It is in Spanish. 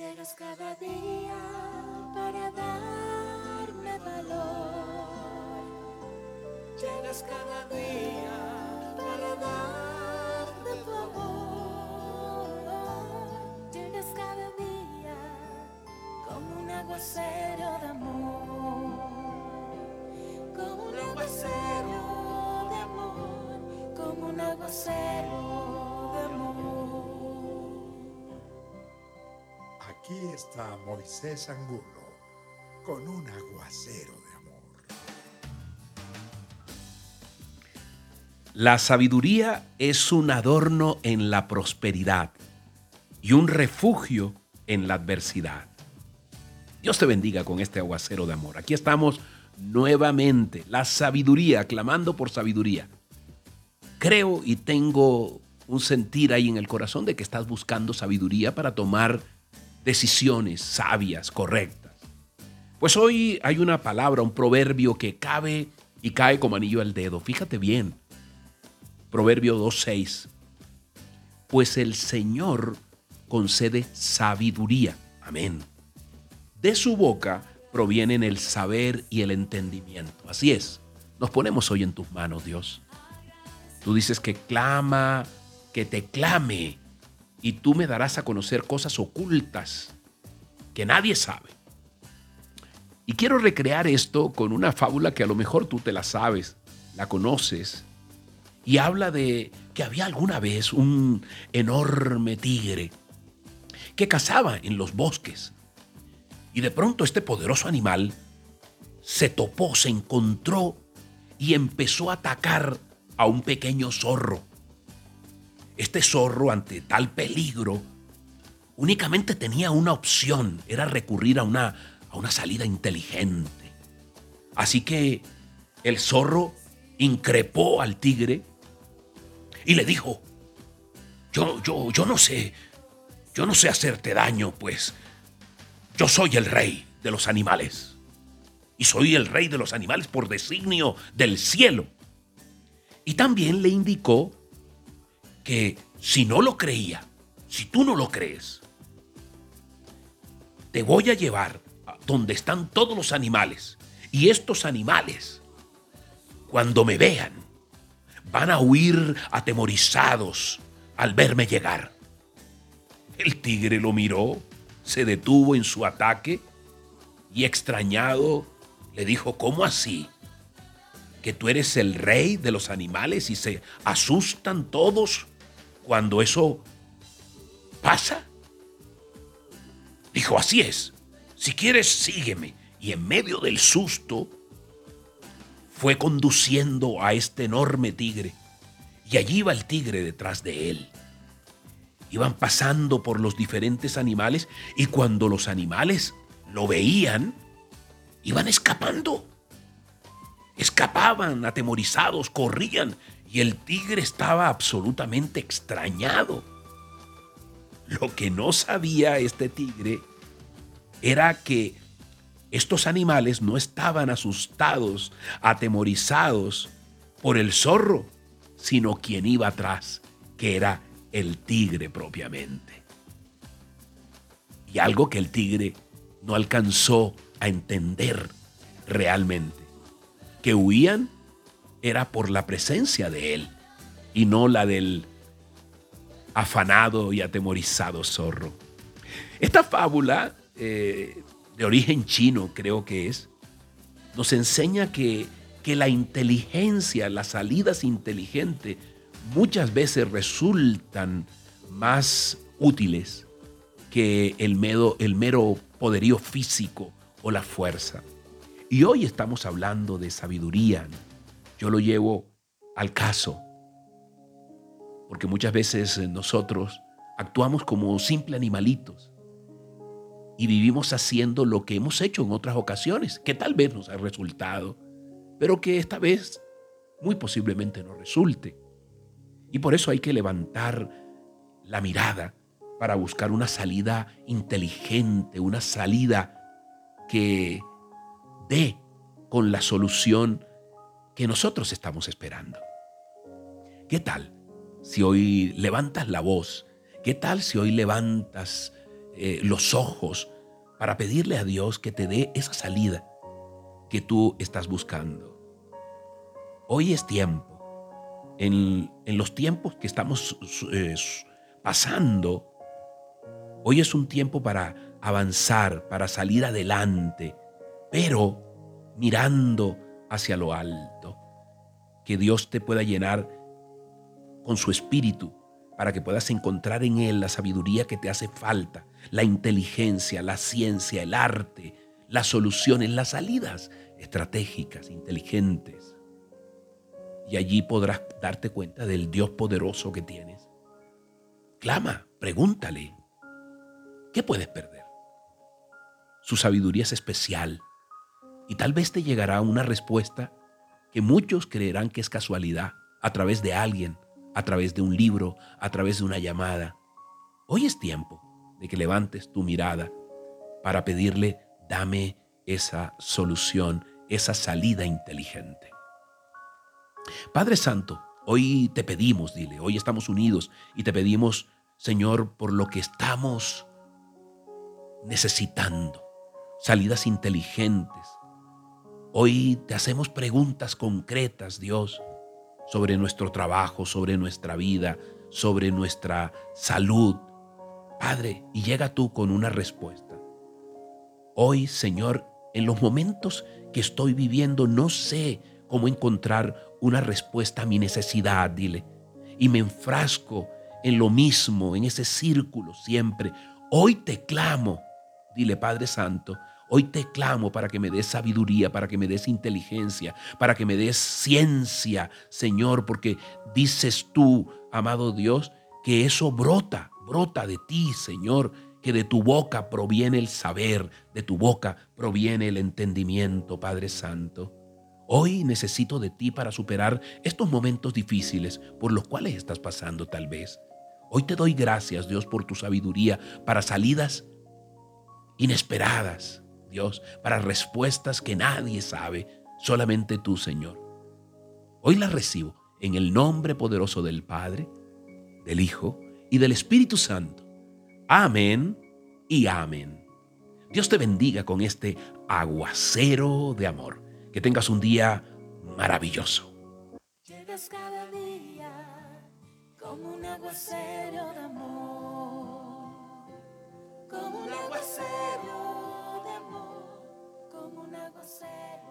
Llegas cada día para darme valor. Llegas cada día para darme tu amor. Llegas cada día como un aguacero Aquí está Moisés Angulo con un aguacero de amor. La sabiduría es un adorno en la prosperidad y un refugio en la adversidad. Dios te bendiga con este aguacero de amor. Aquí estamos nuevamente, la sabiduría, clamando por sabiduría. Creo y tengo un sentir ahí en el corazón de que estás buscando sabiduría para tomar decisiones sabias, correctas. Pues hoy hay una palabra, un proverbio que cabe y cae como anillo al dedo. Fíjate bien. Proverbio 2.6. Pues el Señor concede sabiduría. Amén. De su boca provienen el saber y el entendimiento. Así es. Nos ponemos hoy en tus manos, Dios. Tú dices que clama, que te clame, y tú me darás a conocer cosas ocultas que nadie sabe. Y quiero recrear esto con una fábula que a lo mejor tú te la sabes, la conoces, y habla de que había alguna vez un enorme tigre que cazaba en los bosques. Y de pronto este poderoso animal se topó, se encontró y empezó a atacar a un pequeño zorro. Este zorro, ante tal peligro, únicamente tenía una opción, era recurrir a una, a una salida inteligente. Así que el zorro increpó al tigre y le dijo, yo, yo, yo no sé, yo no sé hacerte daño, pues yo soy el rey de los animales. Y soy el rey de los animales por designio del cielo. Y también le indicó que si no lo creía, si tú no lo crees, te voy a llevar a donde están todos los animales. Y estos animales, cuando me vean, van a huir atemorizados al verme llegar. El tigre lo miró, se detuvo en su ataque y extrañado le dijo, ¿cómo así? ¿Que tú eres el rey de los animales y se asustan todos cuando eso pasa? Dijo, así es, si quieres sígueme. Y en medio del susto fue conduciendo a este enorme tigre. Y allí iba el tigre detrás de él. Iban pasando por los diferentes animales y cuando los animales lo veían, iban escapando. Escapaban atemorizados, corrían y el tigre estaba absolutamente extrañado. Lo que no sabía este tigre era que estos animales no estaban asustados, atemorizados por el zorro, sino quien iba atrás, que era el tigre propiamente. Y algo que el tigre no alcanzó a entender realmente, que huían era por la presencia de él y no la del afanado y atemorizado zorro. Esta fábula, eh, de origen chino creo que es, nos enseña que, que la inteligencia, las salidas inteligentes, muchas veces resultan más útiles que el el mero poderío físico o la fuerza. Y hoy estamos hablando de sabiduría. Yo lo llevo al caso, porque muchas veces nosotros actuamos como simples animalitos y vivimos haciendo lo que hemos hecho en otras ocasiones, que tal vez nos ha resultado, pero que esta vez muy posiblemente no resulte. Y por eso hay que levantar la mirada para buscar una salida inteligente, una salida que dé con la solución que nosotros estamos esperando. ¿Qué tal si hoy levantas la voz? ¿Qué tal si hoy levantas eh, los ojos para pedirle a Dios que te dé esa salida que tú estás buscando. Hoy es tiempo. En, los tiempos que estamos eh, pasando, hoy es un tiempo para avanzar, para salir adelante, pero mirando hacia lo alto. Que Dios te pueda llenar con su espíritu para que puedas encontrar en Él la sabiduría que te hace falta, la inteligencia, la ciencia, el arte, las soluciones, las salidas estratégicas, inteligentes. Y allí podrás darte cuenta del Dios poderoso que tienes. Clama, pregúntale. ¿Qué puedes perder? Su sabiduría es especial y tal vez te llegará una respuesta que muchos creerán que es casualidad a través de alguien, a través de un libro, a través de una llamada. Hoy es tiempo de que levantes tu mirada para pedirle, dame esa solución, esa salida inteligente. Padre Santo, hoy te pedimos, dile, hoy estamos unidos y te pedimos, Señor, por lo que estamos necesitando, salidas inteligentes. Hoy te hacemos preguntas concretas, Dios, sobre nuestro trabajo, sobre nuestra vida, sobre nuestra salud, Padre, y llega tú con una respuesta. Hoy, Señor, en los momentos que estoy viviendo, no sé cómo encontrar una respuesta a mi necesidad, dile. Y me enfrasco en lo mismo, en ese círculo siempre. Hoy te clamo, dile Padre Santo, hoy te clamo para que me des sabiduría, para que me des inteligencia, para que me des ciencia, Señor, porque dices tú, amado Dios, que eso brota brota de ti, Señor, que de tu boca proviene el saber, de tu boca proviene el entendimiento, Padre Santo. Hoy necesito de ti para superar estos momentos difíciles por los cuales estás pasando tal vez. Hoy te doy gracias, Dios, por tu sabiduría para salidas inesperadas, Dios, para respuestas que nadie sabe, solamente tú, Señor. Hoy las recibo en el nombre poderoso del Padre, del Hijo y del Espíritu Santo. Amén y amén. Dios te bendiga con este aguacero de amor. Que tengas un día maravilloso. Llegas cada día como un aguacero de amor. Como un aguacero de